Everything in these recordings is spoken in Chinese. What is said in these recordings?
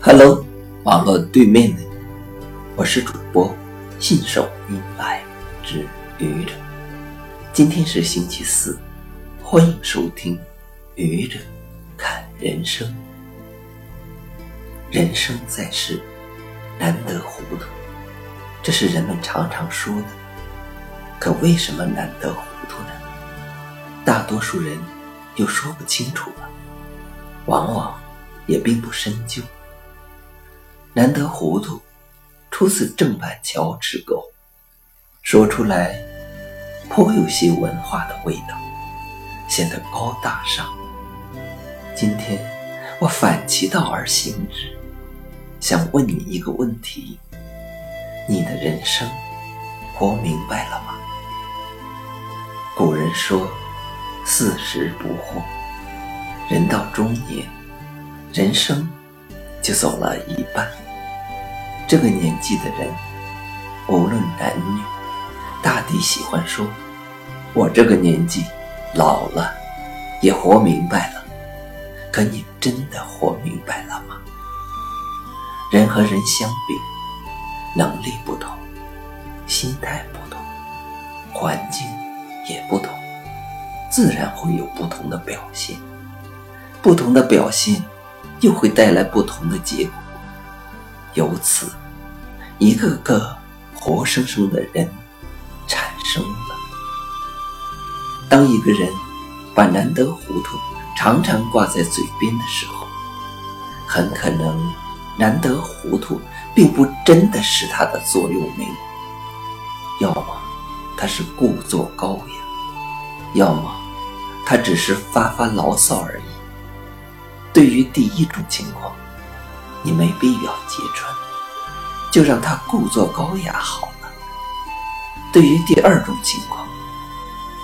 Hello，网络对面的，我是主播信手拈来之愚者。今天是星期四，欢迎收听愚者看人生。人生在世，难得糊涂，这是人们常常说的。可为什么难得糊涂呢？大多数人又说不清楚了，往往也并不深究。难得糊涂，出自郑板桥之狗，说出来颇有些文化的味道，显得高大上。今天我反其道而行之，想问你一个问题：你的人生活明白了吗？古人说：“四十不惑，人到中年，人生就走了一半。”这个年纪的人，无论男女，大抵喜欢说：“我这个年纪老了，也活明白了。”可你真的活明白了吗？人和人相比，能力不同，心态不同，环境也不同，自然会有不同的表现。不同的表现，又会带来不同的结果。由此，一个个活生生的人产生了。当一个人把难得糊涂常常挂在嘴边的时候，很可能难得糊涂并不真的是他的座右铭。要么他是故作高雅，要么他只是发发牢骚而已。对于第一种情况，你没必要揭穿，就让他故作高雅好了。对于第二种情况，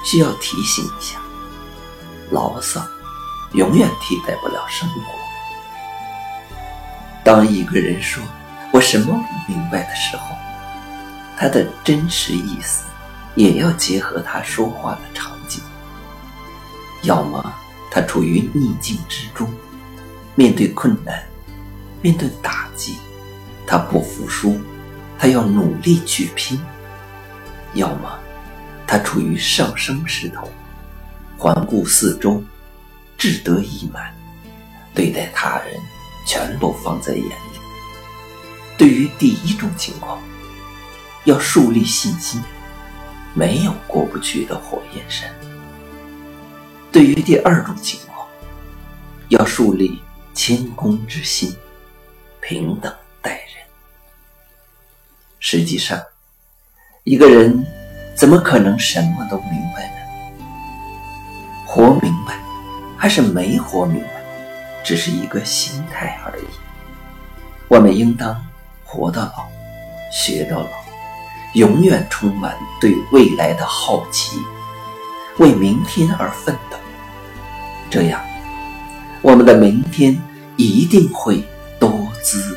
需要提醒一下：牢骚永远替代不了生活。当一个人说“我什么不明白”的时候，他的真实意思也要结合他说话的场景。要么他处于逆境之中，面对困难。面对打击，他不服输，他要努力去拼；要么他处于上升势头，环顾四周，志得意满，对待他人全部放在眼里。对于第一种情况，要树立信心，没有过不去的火焰山；对于第二种情况，要树立谦恭之心。平等待人。实际上，一个人怎么可能什么都明白呢？活明白，还是没活明白，只是一个心态而已。我们应当活到老，学到老，永远充满对未来的好奇，为明天而奋斗。这样，我们的明天一定会多。姿